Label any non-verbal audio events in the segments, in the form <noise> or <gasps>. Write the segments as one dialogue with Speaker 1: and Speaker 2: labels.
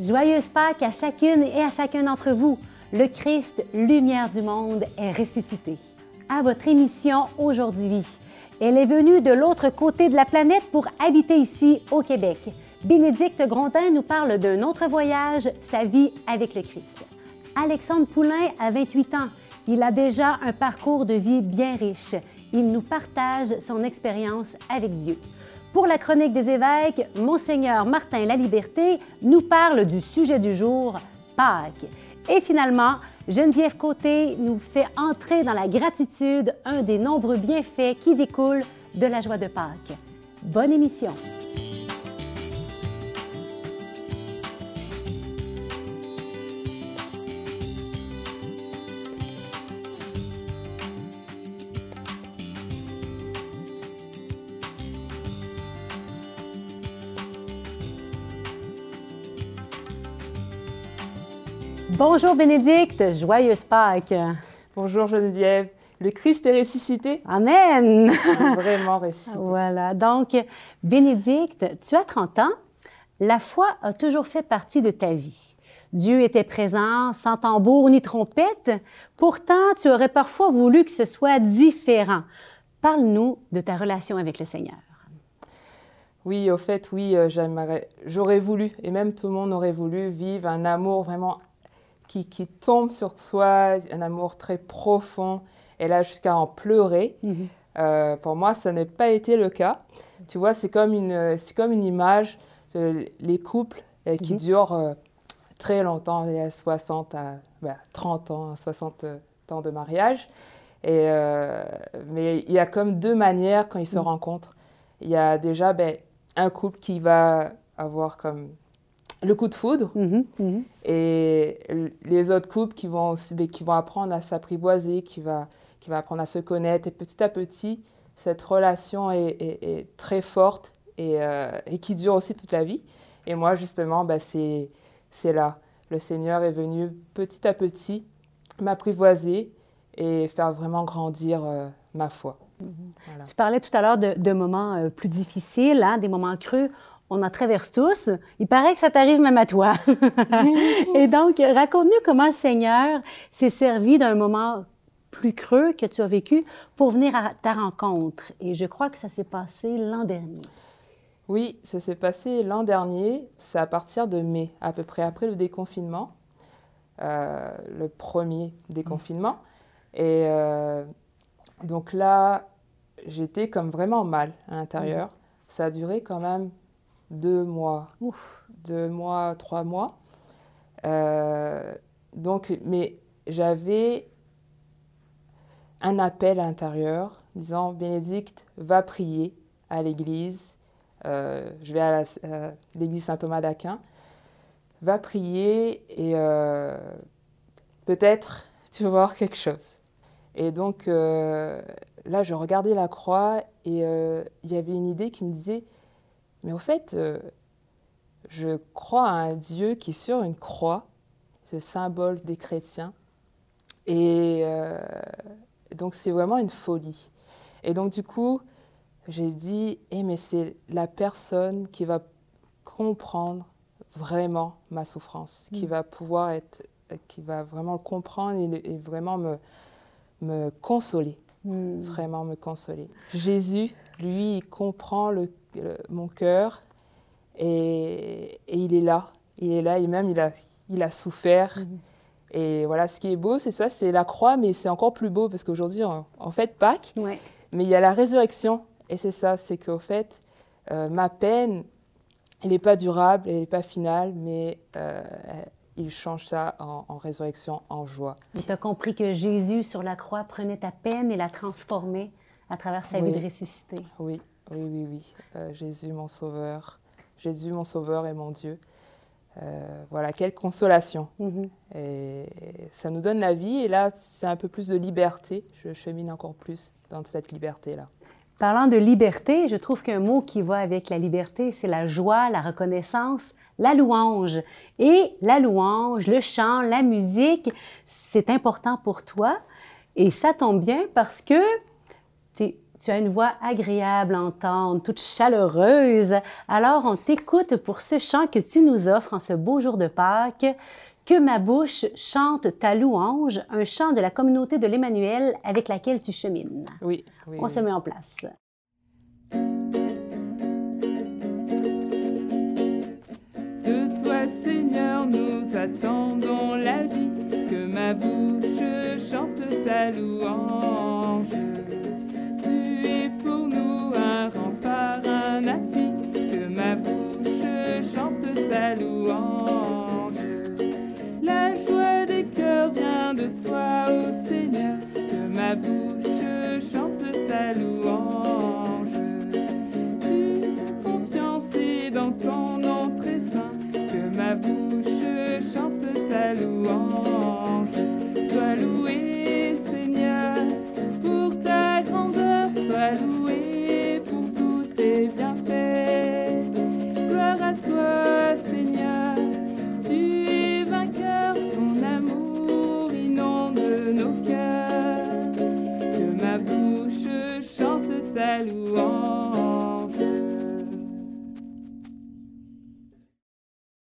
Speaker 1: Joyeuse Pâques à chacune et à chacun d'entre vous. Le Christ, lumière du monde, est ressuscité. À votre émission aujourd'hui. Elle est venue de l'autre côté de la planète pour habiter ici au Québec. Bénédicte Grondin nous parle d'un autre voyage, sa vie avec le Christ. Alexandre Poulain a 28 ans. Il a déjà un parcours de vie bien riche. Il nous partage son expérience avec Dieu. Pour la chronique des évêques, Monseigneur Martin Laliberté nous parle du sujet du jour, Pâques. Et finalement, Geneviève Côté nous fait entrer dans la gratitude, un des nombreux bienfaits qui découlent de la joie de Pâques. Bonne émission! Bonjour Bénédicte, joyeuse Pâques.
Speaker 2: Bonjour Geneviève. Le Christ est ressuscité.
Speaker 1: Amen.
Speaker 2: Vraiment ressuscité. <laughs>
Speaker 1: Voilà. Donc, Bénédicte, tu as 30 ans. La foi a toujours fait partie de ta vie. Dieu était présent sans tambour ni trompette. Pourtant, tu aurais parfois voulu que ce soit différent. Parle-nous de ta relation avec le Seigneur.
Speaker 2: Oui, au fait, oui, euh, j'aimerais, j'aurais voulu, et même tout le monde aurait voulu vivre un amour vraiment qui, tombe sur soi, un amour très profond, et là jusqu'à en pleurer. Mhm. Euh, pour moi, ça n'a pas été le cas. Tu vois, c'est comme une, c'est comme une image de les couples euh, qui mhm. durent euh, très longtemps, il y a 60 à 30 ans, 60 ans de mariage. Et, mais il y a comme deux manières quand ils se mhm. rencontrent. Il y a déjà ben, un couple qui va avoir comme le coup de foudre mhm, mhm. et les autres couples qui vont, ben, qui vont apprendre à s'apprivoiser, qui va, qui va apprendre à se connaître et petit à petit, cette relation est, très forte euh, et, qui dure aussi toute la vie. Et moi, justement, bah, c'est là. Le Seigneur est venu petit à petit m'apprivoiser et faire vraiment grandir euh, ma foi.
Speaker 1: Mhm. Tu parlais tout à l'heure de, moments euh, plus difficiles, hein, des moments creux on en traverse tous. Il paraît que ça t'arrive même à toi. <laughs> et donc, raconte-nous comment le Seigneur s'est servi d'un moment plus creux que tu as vécu pour venir à ta rencontre. Et je crois que ça s'est passé l'an dernier.
Speaker 2: Oui, ça s'est passé l'an dernier. C'est à partir de mai, à peu près après le déconfinement, euh, le premier déconfinement. Et euh, donc là, j'étais comme vraiment mal à l'intérieur. Ça a duré quand même deux mois, deux mois, trois mois. Euh, donc, mais j'avais un appel intérieur disant Bénédicte, va prier à l'église. Euh, je vais à l'église Saint-Thomas d'Aquin. Va prier et euh, peut-être <laughs> tu vas voir quelque chose. Et donc là, je regardais la croix et il y avait une idée qui me disait mais au fait, euh, je crois à un Dieu qui est sur une croix, ce symbole des chrétiens. Et euh, donc c'est vraiment une folie. Et donc du coup, j'ai dit, eh, mais c'est la personne qui va comprendre vraiment ma souffrance, qui mm. va pouvoir être, qui va vraiment comprendre et, vraiment me, me consoler, mm. vraiment me consoler. Jésus, lui, il comprend le mon cœur et, il est là. Il est là et même il a, il a souffert. Mhm. Et voilà, ce qui est beau, c'est ça, c'est la croix, mais c'est encore plus beau parce qu'aujourd'hui, en, fait, Pâques, mais il y a la résurrection. Et c'est ça, c'est qu'au fait, euh, ma peine, elle n'est pas durable, elle n'est pas finale, mais euh, il change ça en, résurrection, en joie.
Speaker 1: Et tu as compris que Jésus, sur la croix, prenait ta peine et la transformait à travers sa vie de ressuscité.
Speaker 2: Oui, oui, oui, oui. Euh, Jésus, mon sauveur. Jésus, mon sauveur et mon Dieu. Euh, voilà, quelle consolation. Mhm. Et ça nous donne la vie. Et là, c'est un peu plus de liberté. Je chemine encore plus dans cette liberté-là.
Speaker 1: Parlant de liberté, je trouve qu'un mot qui va avec la liberté, c'est la joie, la reconnaissance, la louange. Et la louange, le chant, la musique, c'est important pour toi. Et ça tombe bien parce que Tu as une voix agréable à entendre, toute chaleureuse. Alors, on t'écoute pour ce chant que tu nous offres en ce beau jour de Pâques. Que ma bouche chante ta louange, un chant de la communauté de l'Emmanuel avec laquelle tu chemines.
Speaker 2: Oui, oui.
Speaker 1: On se met en place.
Speaker 3: De toi, Seigneur, nous attendons la vie, que ma bouche chante ta louange.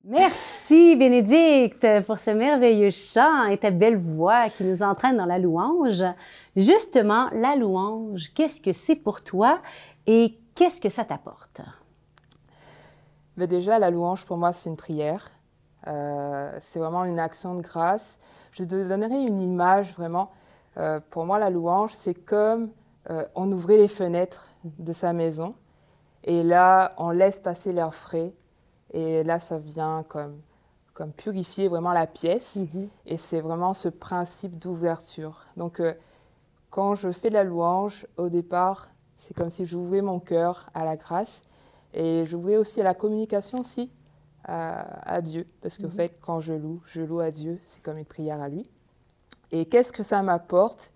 Speaker 1: Merci Bénédicte pour ce merveilleux chant et ta belle voix qui nous entraîne dans la louange. Justement, la louange, qu'est-ce que c'est pour toi et qu'est-ce que ça t'apporte?
Speaker 2: Mais déjà, la louange, pour moi, c'est une prière. Euh, c'est vraiment une action de grâce. Je te donnerai une image vraiment. Euh, pour moi, la louange, c'est comme euh, on ouvrait les fenêtres de sa maison et là, on laisse passer l'air frais et là, ça vient comme, comme purifier vraiment la pièce.
Speaker 1: Mhm.
Speaker 2: Et c'est vraiment ce principe d'ouverture. Donc, euh, quand je fais la louange, au départ, c'est comme si j'ouvrais mon cœur à la grâce et j'ouvrais aussi à la communication aussi à, à Dieu. Parce qu'en
Speaker 1: Mhm.
Speaker 2: fait, quand je loue, je loue à Dieu, c'est comme une prière à lui. Et qu'est-ce que ça m'apporte?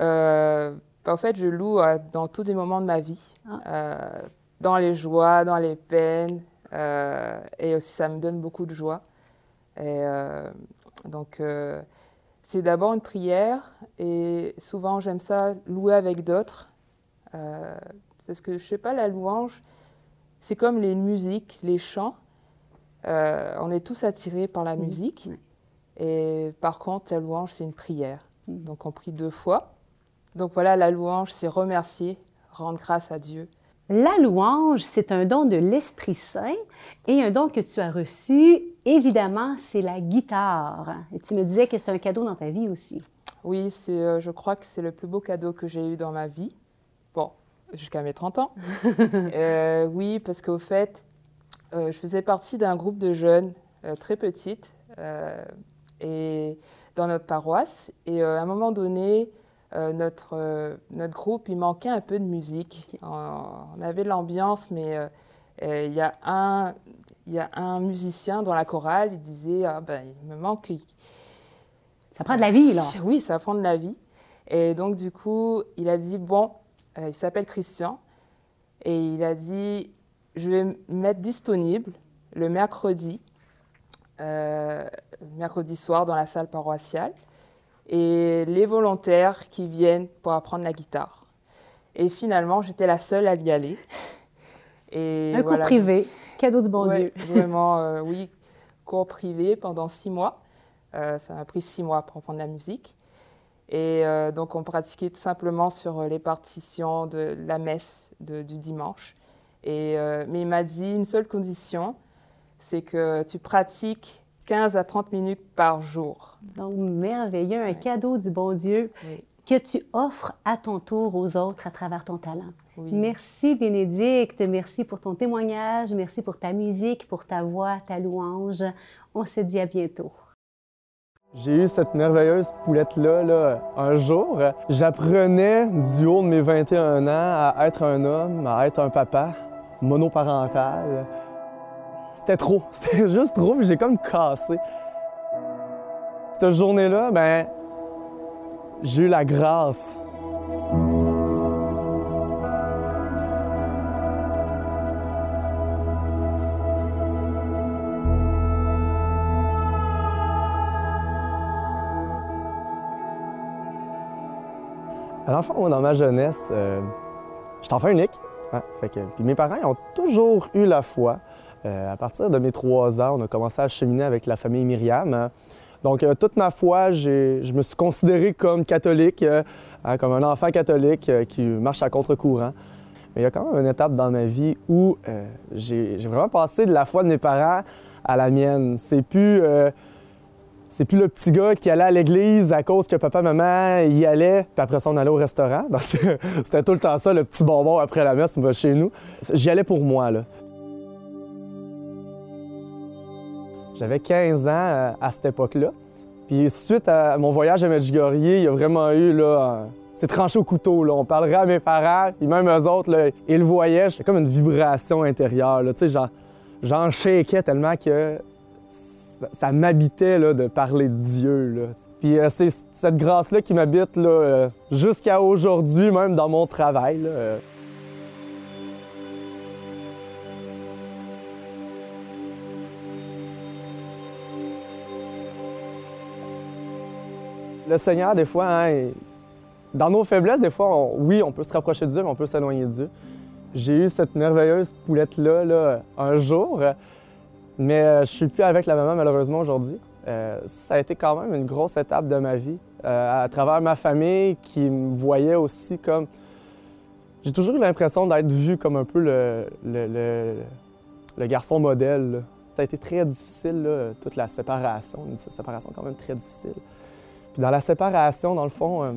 Speaker 2: Euh, bah, En fait, je loue euh, dans tous les moments de ma vie,
Speaker 1: Ah.
Speaker 2: Euh, dans les joies, dans les peines, euh, et aussi ça me donne beaucoup de joie. Et donc, c'est d'abord une prière, et souvent j'aime ça louer avec d'autres, parce que je sais pas, la louange, c'est comme les musiques, les chants. Euh, on est tous attirés par la musique, et par contre, la louange, c'est une prière.
Speaker 1: Mhm.
Speaker 2: Donc, on prie deux fois. Donc voilà, la louange, c'est remercier, rendre grâce à Dieu.
Speaker 1: La louange, c'est un don de l'Esprit Saint et un don que tu as reçu, évidemment, c'est la guitare. Et tu me disais que c'est un cadeau dans ta vie aussi.
Speaker 2: Oui, c'est, euh, je crois que c'est le plus beau cadeau que j'ai eu dans ma vie. Bon, jusqu'à mes 30 ans. <laughs> Euh, oui, parce qu'au fait, euh, je faisais partie d'un groupe de jeunes euh, très petites et dans notre paroisse. Et à un moment donné, euh, notre, euh, notre groupe, il manquait un peu de musique. On, on avait de l'ambiance, mais euh, euh, il y, a un- y a un musicien dans la chorale, il disait ah, ben, il me manque,
Speaker 1: Ça prend de la vie, là. <laughs>
Speaker 2: oui, ça prend de la vie. Et donc, du coup, il a dit, bon, il s'appelle Christian, et il a dit, je vais me mettre disponible le mercredi, mercredi soir dans la salle paroissiale, et les volontaires qui viennent pour apprendre la guitare. Et finalement, j'étais la seule à y aller. Et
Speaker 1: Un cours privé, cadeau du bon
Speaker 2: Ouais,
Speaker 1: Dieu. <laughs>
Speaker 2: Vraiment, euh, oui, cours privé pendant six mois. Euh, ça m'a pris six mois pour apprendre la musique. Et euh, donc, on pratiquait tout simplement sur les partitions de la messe de- du dimanche. Et, mais il m'a dit une seule condition, c'est que tu pratiques 15 à 30 minutes par jour.
Speaker 1: Donc, merveilleux, un cadeau du bon Dieu
Speaker 2: Oui.
Speaker 1: que tu offres à ton tour aux autres à travers ton talent.
Speaker 2: Oui.
Speaker 1: Merci Bénédicte, merci pour ton témoignage, merci pour ta musique, pour ta voix, ta louange. On se dit à bientôt.
Speaker 4: J'ai eu cette merveilleuse poulette-là là, un jour. J'apprenais du haut de mes 21 ans à être un homme, à être un papa monoparental. C'était trop, <laughs> c'était juste trop, puis j'ai comme cassé. Cette journée-là, ben, j'ai eu la grâce fond, moi, dans ma jeunesse, euh, j'étais enfant unique. fait que- puis mes parents ils ont toujours eu la foi. Euh, à partir de mes trois ans, on a commencé à cheminer avec la famille Myriam. Donc, euh, toute ma foi, je me suis considéré comme catholique, euh, hein, comme un enfant catholique qui marche à contre-courant. Mais il y a quand même une étape dans ma vie où j'ai vraiment passé de la foi de mes parents à la mienne. C'est plus, c'est plus le petit gars qui allait à l'église à cause que papa, maman y allait, puis après ça, on allait au restaurant. <laughs> Parce que c'était tout le temps ça, le petit bonbon après la messe chez nous. J'y allais pour moi, là. J'avais 15 ans euh, à cette époque-là. Puis suite à mon voyage à Medjugorje, il y a vraiment eu, là, un- c'est tranché au couteau, là. On parlerait à mes parents, puis même eux autres, là, ils le voyaient. C'était comme une vibration intérieure, là. Tu sais, j'en, shakeais tellement que ça, ça m'habitait, de parler de Dieu, là. Puis euh, c'est cette grâce-là qui m'habite, euh, jusqu'à aujourd'hui, même dans mon travail, là. euh. Le Seigneur, des fois, hein, dans nos faiblesses, des fois, oui, on peut se rapprocher de Dieu, mais on peut s'éloigner de Dieu. J'ai eu cette merveilleuse poulette-là là, un jour, mais euh, je suis plus avec la maman malheureusement aujourd'hui. Euh, ça a été quand même une grosse étape de ma vie, euh, à travers ma famille qui me voyait aussi comme... J'ai toujours eu l'impression d'être vu comme un peu le, garçon modèle. Ça a été très difficile, toute la séparation, une séparation quand même très difficile. Puis dans la séparation, dans le fond, euh,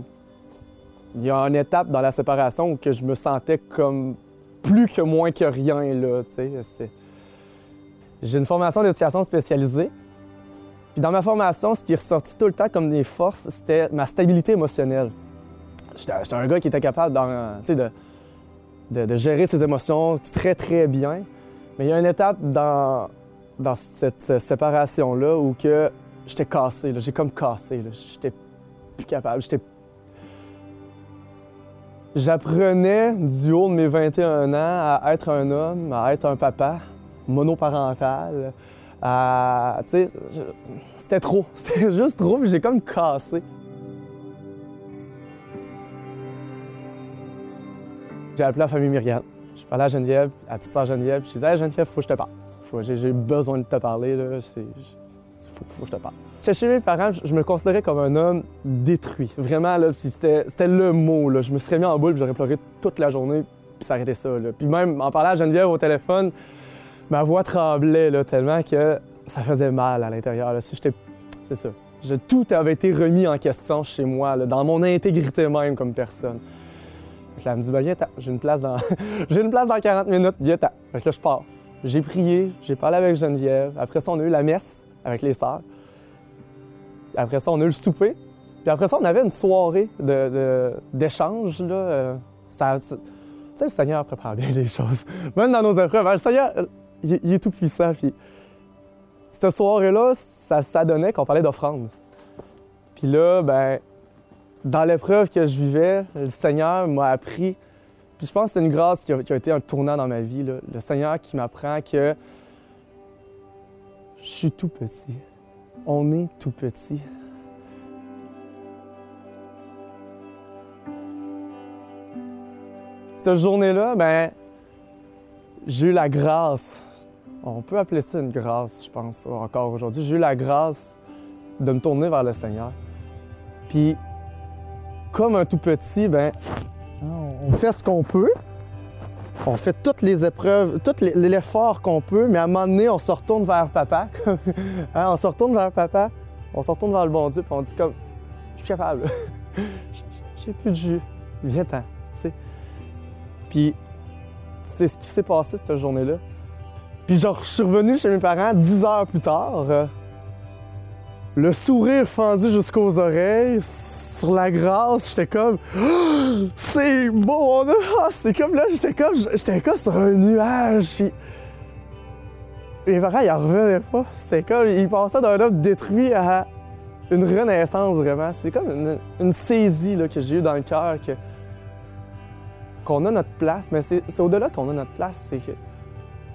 Speaker 4: il y a une étape dans la séparation où que je me sentais comme plus que moins que rien, là, tu sais. J'ai une formation d'éducation spécialisée. Puis dans ma formation, ce qui est ressorti tout le temps comme des forces, c'était ma stabilité émotionnelle. J'étais un gars qui était capable de, gérer ses émotions très, très bien. Mais il y a une étape dans, cette euh, séparation-là où que j'étais cassé, j'ai comme cassé. J'étais plus capable. J'étais J'apprenais du haut de mes 21 ans à être un homme, à être un papa monoparental. À, tu sais, c'était trop. <laughs> C'était juste trop, puis j'ai comme cassé. J'ai appelé la famille Myriam. Je parlais à Geneviève, à toute sœur Geneviève. Je disais, hey, Geneviève, faut que je te parle. J'ai besoin de te parler. Là. Faut, faut que je te parle. Chez mes parents, je me considérais comme un homme détruit. Vraiment, là, c'était le mot. Là. Je me serais mis en boule, j'aurais pleuré toute la journée, puis ça arrêtait ça. Là. Puis même en parlant à Geneviève au téléphone, ma voix tremblait là, tellement que ça faisait mal à l'intérieur. Si C'est ça. Tout avait été remis en question chez moi, là, dans mon intégrité même comme personne. Elle me dit, ben, viens, j'ai une place dans <laughs> j'ai une place dans 40 minutes, viens. Fait que là, je pars. J'ai prié, j'ai parlé avec Geneviève. Après ça, on a eu la messe avec les sœurs. Après ça, on a eu le souper. Puis après ça, on avait une soirée d'échange. là. Euh, ça- tu sais, le Seigneur prépare bien <laughs> les choses. Même dans nos épreuves, hein, le Seigneur, euh, il, est tout puissant. Puis cette soirée-là, ça, ça donnait qu'on parlait d'offrande. Puis là, ben, dans l'épreuve que je vivais, le Seigneur m'a appris. Puis je pense que c'est une grâce qui a, qui a été un tournant dans ma vie. là. Le Seigneur qui m'apprend que je suis tout petit. On est tout petit. Cette journée-là, ben, j'ai eu la grâce. On peut appeler ça une grâce, je pense, encore aujourd'hui. J'ai eu la grâce de me tourner vers le Seigneur. Puis, comme un tout petit, ben, on fait ce qu'on peut. On fait toutes les épreuves, tout l'effort qu'on peut, mais à un moment donné, on se retourne vers papa. <laughs> Hein, on se retourne vers papa, on se retourne vers le bon Dieu, puis on dit comme, je suis capable. <laughs> J'ai plus de jus. Viens-t'en. Puis, c'est ce qui s'est passé cette journée-là. Puis, genre, je suis revenu chez mes parents dix heures plus tard. euh, le sourire fendu jusqu'aux oreilles, sur la grâce, j'étais comme <gasps> c'est beau, on a- <laughs> ah, c'est comme là, j'étais comme j'étais comme sur un nuage, puis mes parents ils en revenaient pas, c'était comme ils passaient d'un homme détruit à une renaissance vraiment, c'est comme une, saisie que j'ai eue dans le cœur que qu'on a notre place, mais c'est au-delà qu'on a notre place, c'est que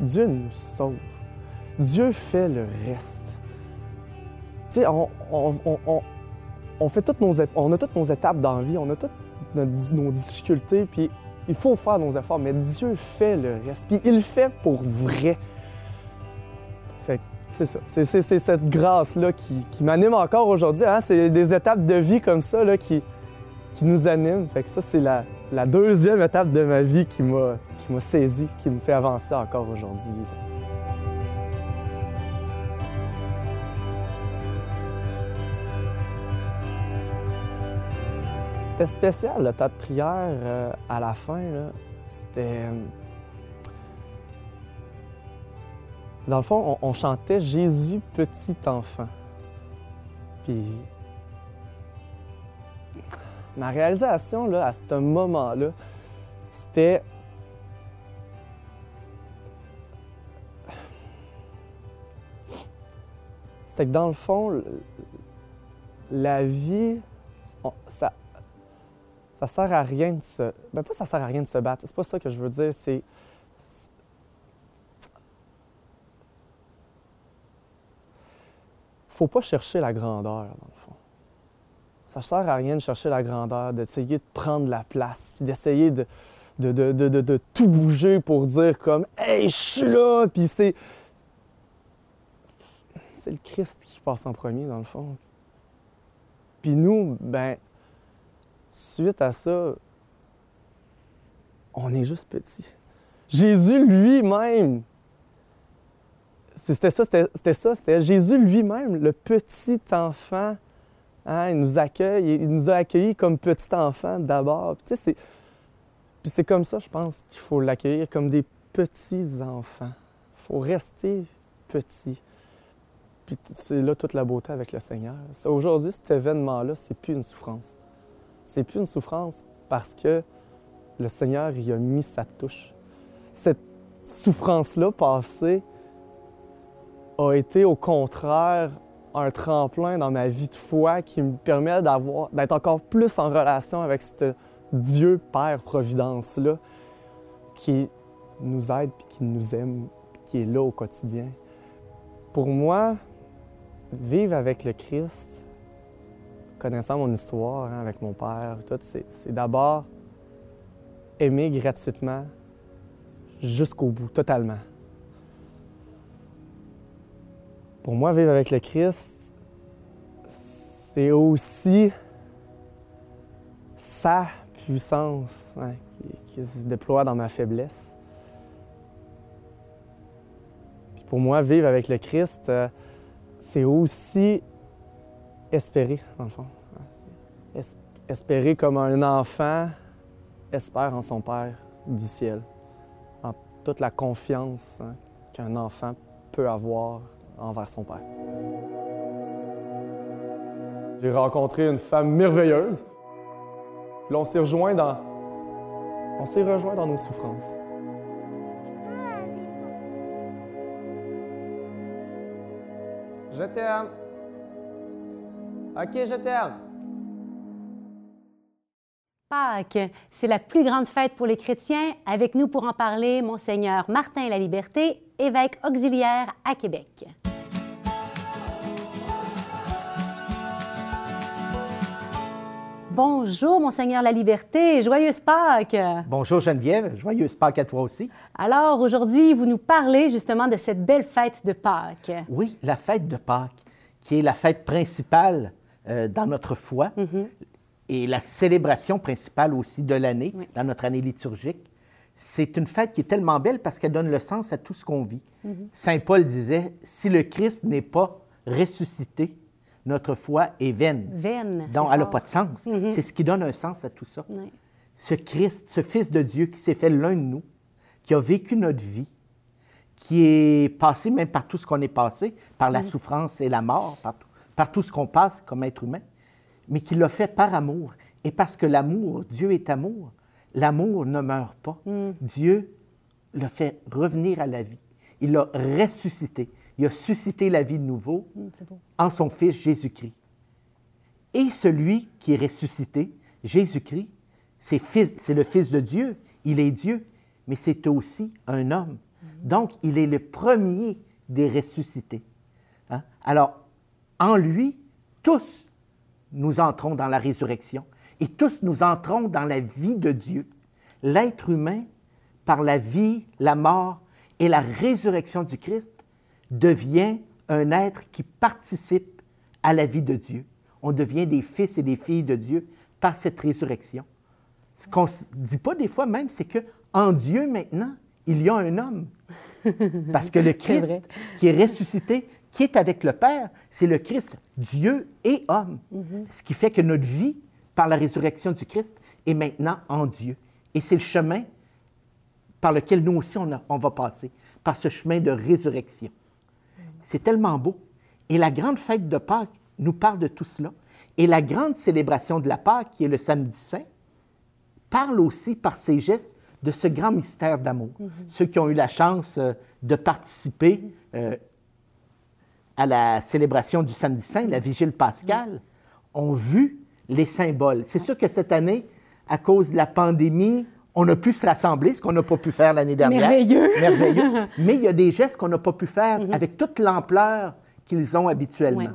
Speaker 4: Dieu nous sauve. Dieu fait le reste. On, fait toutes nos, on a toutes nos étapes dans la vie, on a toutes nos difficultés, puis il faut faire nos efforts, mais Dieu fait le reste, puis il fait pour vrai. C'est ça, c'est, cette grâce-là qui, m'anime encore aujourd'hui. hein. C'est des étapes de vie comme ça là, qui, nous animent. Ça, c'est la, la deuxième étape de ma vie qui m'a, qui m'a saisi, qui me fait avancer encore aujourd'hui. C'était spécial, le tas de prière euh, à la fin. C'était. euh, Dans le fond, on, chantait Jésus petit enfant. Puis. Ma réalisation, là, à ce moment-là, c'était. C'était que dans le fond, la vie, ça, ça sert à rien de se. Ben pas ça sert à rien de se battre, c'est pas ça que je veux dire, c'est. Faut pas chercher la grandeur, dans le fond. Ça sert à rien de chercher la grandeur, d'essayer de prendre la place, puis d'essayer de, de, de, de- de- de tout bouger pour dire comme Hey, je suis là! Puis c'est. C'est le Christ qui passe en premier, dans le fond. Puis nous, ben, suite à ça, on est juste petit. Jésus lui-même, c'était ça, c'était ça, c'était Jésus lui-même, le petit enfant. hein, il nous accueille, il nous a accueillis comme petit enfant d'abord. Puis, c'est- Puis c'est comme ça, je pense, qu'il faut l'accueillir comme des petits enfants. Il faut rester petit. Puis c'est là toute la beauté avec le Seigneur. Aujourd'hui, cet événement-là, c'est plus une souffrance. C'est plus une souffrance parce que le Seigneur y a mis sa touche. Cette souffrance-là passée a été au contraire un tremplin dans ma vie de foi qui me permet d'être encore plus en relation avec ce Dieu Père Providence-là qui nous aide puis qui nous aime, qui est là au quotidien. Pour moi, vivre avec le Christ, connaissant mon histoire hein, avec mon père, tout, c'est, d'abord aimer gratuitement jusqu'au bout, totalement. Pour moi, vivre avec le Christ, c'est aussi sa puissance hein, qui, qui se déploie dans ma faiblesse. Puis pour moi, vivre avec le Christ, euh, c'est aussi espérer, dans le fond. Es- espérer comme un enfant espère en son Père du ciel, en toute la confiance hein, qu'un enfant peut avoir envers son Père. J'ai rencontré une femme merveilleuse. Puis on s'est rejoint dans... On s'est rejoint dans nos souffrances. Je t'aime. OK, je t'aime.
Speaker 1: Pâques, c'est la plus grande fête pour les chrétiens. Avec nous pour en parler, Monseigneur Martin La Liberté, évêque auxiliaire à Québec. Bonjour, Monseigneur La Liberté, joyeuse Pâques.
Speaker 5: Bonjour Geneviève, joyeuse Pâques à toi aussi.
Speaker 1: Alors aujourd'hui, vous nous parlez justement de cette belle fête de Pâques.
Speaker 5: Oui, la fête de Pâques, qui est la fête principale euh, dans notre foi et la célébration principale aussi de l'année,
Speaker 1: Oui.
Speaker 5: dans notre année liturgique. C'est une fête qui est tellement belle parce qu'elle donne le sens à tout ce qu'on vit. Saint Paul disait, si le Christ n'est pas ressuscité, notre foi est vaine.
Speaker 1: Vaine.
Speaker 5: Donc, elle n'a pas de sens. C'est ce qui donne un sens à tout ça.
Speaker 1: Oui.
Speaker 5: ce Christ, ce Fils de Dieu qui s'est fait l'un de nous, qui a vécu notre vie, qui est passé même par tout ce qu'on est passé, par la souffrance et la mort, par tout, par tout ce qu'on passe comme être humain, mais qui l'a fait par amour. Et parce que l'amour, Dieu est amour, l'amour ne meurt pas. Dieu l'a fait revenir à la vie. Il l'a ressuscité. Il a suscité la vie de nouveau
Speaker 1: beau.
Speaker 5: en son Fils Jésus-Christ. Et celui qui est ressuscité, Jésus-Christ, c'est le Fils de Dieu, il est Dieu, mais c'est aussi un homme. Donc, il est le premier des ressuscités. Hein? Alors, en lui, tous, nous entrons dans la résurrection. Et tous nous entrons dans la vie de Dieu. L'être humain, par la vie, la mort et la résurrection du Christ, devient un être qui participe à la vie de Dieu. On devient des fils et des filles de Dieu par cette résurrection. Ce qu'on ne dit pas des fois même, c'est que en Dieu maintenant, il y a un homme. <laughs> Parce que le Christ qui est ressuscité, qui est avec le Père, c'est le Christ, Dieu et homme. Ce qui fait que notre vie, par la résurrection du Christ, est maintenant en Dieu. Et c'est le chemin par lequel nous aussi on, a- on va passer, par ce chemin de résurrection. C'est tellement beau. Et la grande fête de Pâques nous parle de tout cela. Et la grande célébration de la Pâques, qui est le samedi saint, parle aussi par ses gestes de ce grand mystère d'amour. Ceux qui ont eu la chance euh, de participer euh, à la célébration du samedi saint, la vigile pascale, ont vu les symboles. C'est sûr que cette année, à cause de la pandémie, on a pu se rassembler, ce qu'on n'a pas pu faire l'année dernière.
Speaker 1: Merveilleux. <laughs>
Speaker 5: Merveilleux. Mais il y a des gestes qu'on n'a pas pu faire avec toute l'ampleur qu'ils ont habituellement.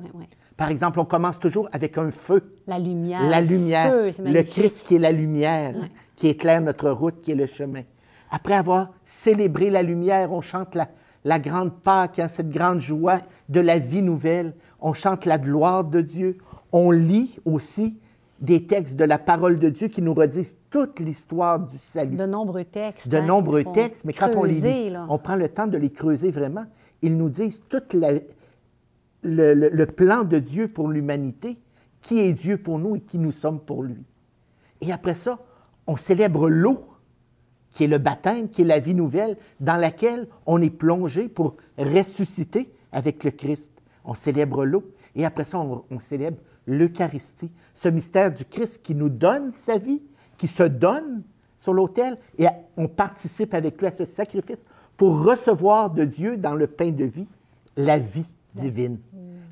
Speaker 5: Par exemple, on commence toujours avec un feu.
Speaker 1: La lumière.
Speaker 5: La
Speaker 1: le
Speaker 5: lumière,
Speaker 1: feu,
Speaker 5: le. Christ qui est la lumière, qui éclaire notre route, qui est le chemin. Après avoir célébré la lumière, on chante la, la grande Pâque, hein, cette grande joie de la vie nouvelle. On chante la gloire de Dieu. On lit aussi des textes de la parole de Dieu qui nous redisent toute l'histoire du salut
Speaker 1: De nombreux textes.
Speaker 5: de
Speaker 1: hein,
Speaker 5: nombreux textes, mais quand on les lit,
Speaker 1: là.
Speaker 5: on prend le temps de les creuser vraiment. Ils nous disent tout le- le plan de Dieu pour l'humanité, qui est Dieu pour nous et qui nous sommes pour lui. Et après ça, on célèbre l'eau, qui est le baptême, qui est la vie nouvelle, dans laquelle on est plongé pour ressusciter avec le Christ. On célèbre l'eau. Et après ça, on, célèbre l'Eucharistie, ce mystère du Christ qui nous donne sa vie, qui se donne sur l'autel, et on participe avec lui à ce sacrifice pour recevoir de Dieu dans le pain de vie la vie divine.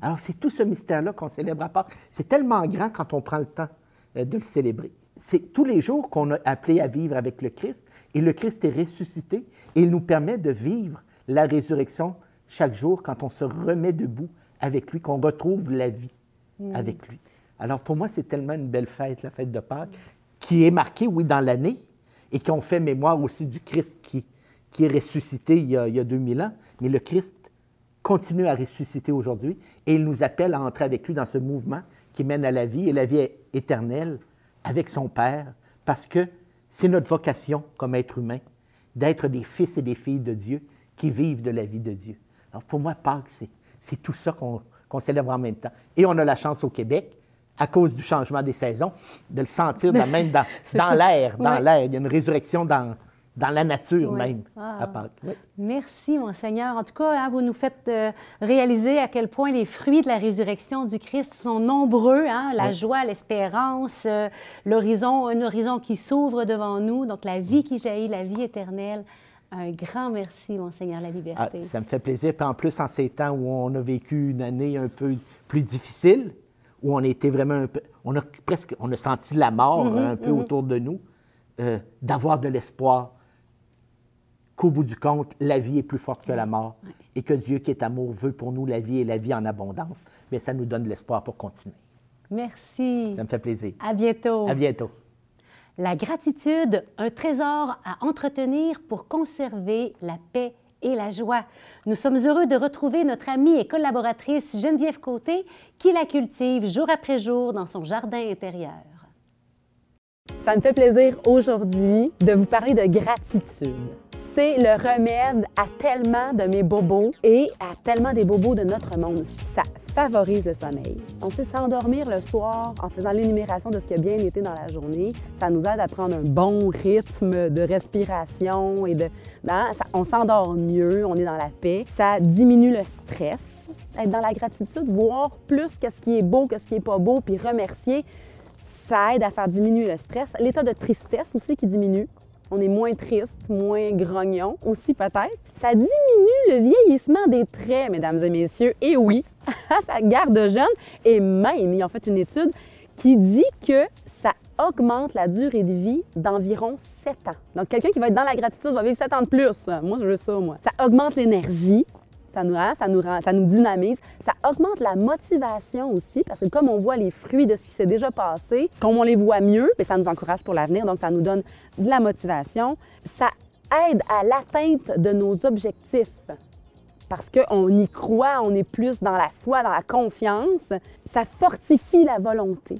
Speaker 5: Alors, c'est tout ce mystère-là qu'on célèbre à Pâques. C'est tellement grand quand on prend le temps euh, de le célébrer. C'est tous les jours qu'on a appelé à vivre avec le Christ, et le Christ est ressuscité, et il nous permet de vivre la résurrection chaque jour quand on se remet debout avec lui, qu'on retrouve la vie avec lui. Alors, pour moi, c'est tellement une belle fête, la fête de Pâques, qui est marquée, oui, dans l'année, et qui ont fait mémoire aussi du Christ qui, qui est ressuscité il y, a, il y a 2000 ans, mais le Christ continue à ressusciter aujourd'hui et il nous appelle à entrer avec lui dans ce mouvement qui mène à la vie et la vie est éternelle avec son Père parce que c'est notre vocation comme être humain d'être des fils et des filles de Dieu qui vivent de la vie de Dieu. Alors pour moi, Pâques, c'est, tout ça qu'on, célèbre en même temps. Et on a la chance au Québec, à cause du changement des saisons, de le sentir dans- même dans, <laughs>
Speaker 1: C'est
Speaker 5: dans
Speaker 1: ça.
Speaker 5: l'air, dans l'air. Il y a une résurrection dans, dans la nature
Speaker 1: Oui.
Speaker 5: même
Speaker 1: Ah.
Speaker 5: à Pâques. Oui.
Speaker 1: Merci, mon Seigneur. En tout cas, hein, vous nous faites euh, réaliser à quel point les fruits de la résurrection du Christ sont nombreux. hein, la
Speaker 5: Oui.
Speaker 1: joie, l'espérance, euh, l'horizon, un horizon qui s'ouvre devant nous, donc la vie qui jaillit, la vie éternelle. Un grand merci, mon Seigneur, la
Speaker 5: Ah,
Speaker 1: liberté.
Speaker 5: ça me fait plaisir. Puis en plus, en ces temps où on a vécu une année un peu plus difficile, où on était vraiment un peu. On a presque. On a senti la mort
Speaker 1: Mhm,
Speaker 5: un peu autour de nous, euh, d'avoir de l'espoir qu'au bout du compte, la vie est plus forte que la mort et que Dieu, qui est amour, veut pour nous la vie et la vie en abondance. Mais ça nous donne de l'espoir pour continuer.
Speaker 1: Merci.
Speaker 5: Ça me fait plaisir.
Speaker 1: À bientôt.
Speaker 5: À bientôt.
Speaker 1: La gratitude, un trésor à entretenir pour conserver la paix et la joie. Nous sommes heureux de retrouver notre amie et collaboratrice Geneviève Côté qui la cultive jour après jour dans son jardin intérieur.
Speaker 6: Ça me fait plaisir aujourd'hui de vous parler de gratitude. C'est le remède à tellement de mes bobos et à tellement des bobos de notre monde. Ça favorise le sommeil. On sait s'endormir le soir en faisant l'énumération de ce qui a bien été dans la journée. Ça nous aide à prendre un bon rythme de respiration et de. hein, on s'endort mieux, on est dans la paix. Ça diminue le stress. Être dans la gratitude, voir plus qu'est-ce qui est beau, qu'est-ce qui est pas beau, puis remercier ça aide à faire diminuer le stress. L'état de tristesse aussi qui diminue. On est moins triste, moins grognon aussi peut-être. Ça diminue le vieillissement des traits, mesdames et messieurs. Et oui, <laughs> ça garde jeune. Et même, ils ont fait une étude qui dit que ça augmente la durée de vie d'environ 7 ans. Donc, quelqu'un qui va être dans la gratitude va vivre 7 ans de plus. Moi, je veux ça, moi. Ça augmente l'énergie, Ça nous, ça, nous ça nous dynamise. Ça augmente la motivation aussi, parce que comme on voit les fruits de ce qui s'est déjà passé, comme on les voit mieux, bien, ça nous encourage pour l'avenir, donc ça nous donne de la motivation. Ça aide à l'atteinte de nos objectifs parce qu'on y croit, on est plus dans la foi, dans la confiance. Ça fortifie la volonté.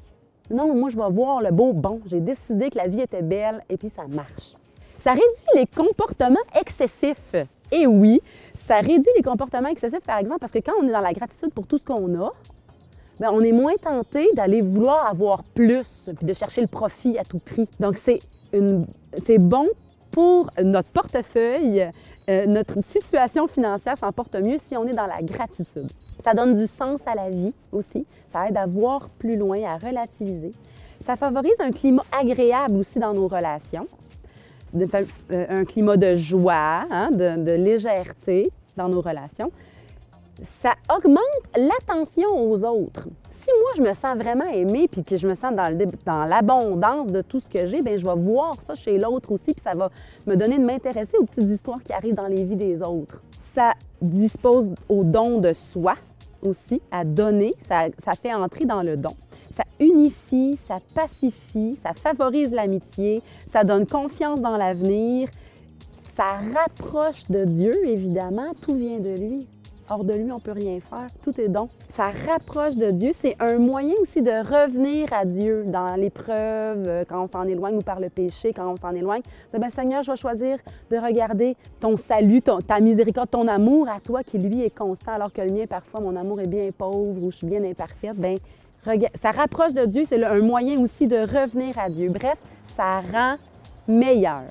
Speaker 6: Non, moi, je vais voir le beau bon. J'ai décidé que la vie était belle et puis ça marche. Ça réduit les comportements excessifs. Et oui, ça réduit les comportements excessifs, par exemple, parce que quand on est dans la gratitude pour tout ce qu'on a, bien, on est moins tenté d'aller vouloir avoir plus puis de chercher le profit à tout prix. Donc, c'est c'est bon pour notre portefeuille, euh, notre situation financière s'en porte mieux si on est dans la gratitude. Ça donne du sens à la vie aussi. Ça aide à voir plus loin, à relativiser. Ça favorise un climat agréable aussi dans nos relations. Euh, un climat de joie, hein, de légèreté dans nos relations. Ça augmente l'attention aux autres. Si moi, je me sens vraiment aimée puis que je me sens dans, l'abondance de tout ce que j'ai, bien, je vais voir ça chez l'autre aussi puis ça va me donner de m'intéresser aux petites histoires qui arrivent dans les vies des autres. Ça dispose au don de soi aussi, à donner. Ça, ça fait entrer dans le don. Ça unifie, ça pacifie, ça favorise l'amitié, ça donne confiance dans l'avenir, ça rapproche de Dieu, évidemment. Tout vient de lui. Hors de lui, on ne peut rien faire. Tout est don. Ça rapproche de Dieu. C'est un moyen aussi de revenir à Dieu dans l'épreuve, euh, quand on s'en éloigne ou par le péché, quand on s'en éloigne. Ben, Seigneur, je vais choisir de regarder ton salut, ton- ta miséricorde, ton amour à toi qui, lui, est constant, alors que le mien, parfois, mon amour est bien pauvre ou je suis bien imparfaite. Ben, ça rapproche de Dieu. C'est un moyen aussi de revenir à Dieu. Bref, ça rend meilleur.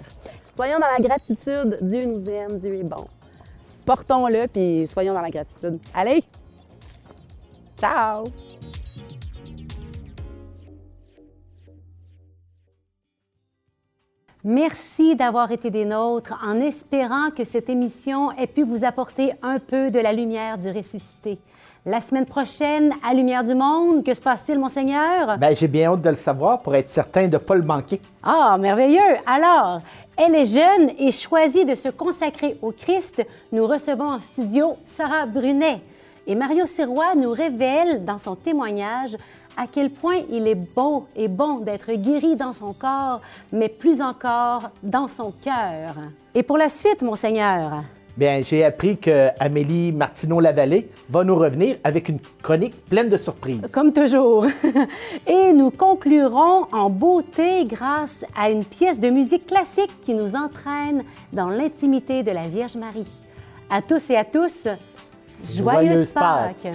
Speaker 6: Soyons dans la gratitude. Dieu nous aime, Dieu est bon. Portons-le, puis soyons dans la gratitude. Allez! Ciao!
Speaker 1: Merci d'avoir été des nôtres en espérant que cette émission ait pu vous apporter un peu de la lumière du ressuscité. La semaine prochaine, à Lumière du Monde, que se passe-t-il, Monseigneur?
Speaker 5: Ben, j'ai bien hâte de le savoir pour être certain de ne pas le manquer.
Speaker 1: Ah, merveilleux! Alors, elle est jeune et choisit de se consacrer au Christ. Nous recevons en studio Sarah Brunet. Et Mario Sirois nous révèle dans son témoignage à quel point il est beau et bon d'être guéri dans son corps, mais plus encore dans son cœur. Et pour la suite, Monseigneur,
Speaker 5: Bien, j'ai appris que Amélie Martineau-Lavallée va nous revenir avec une chronique pleine de surprises.
Speaker 1: comme toujours. <laughs> Et nous conclurons en beauté grâce à une pièce de musique classique qui nous entraîne dans l'intimité de la Vierge Marie. À tous et à tous,
Speaker 4: Joyeuses Pâques.
Speaker 1: Pâques.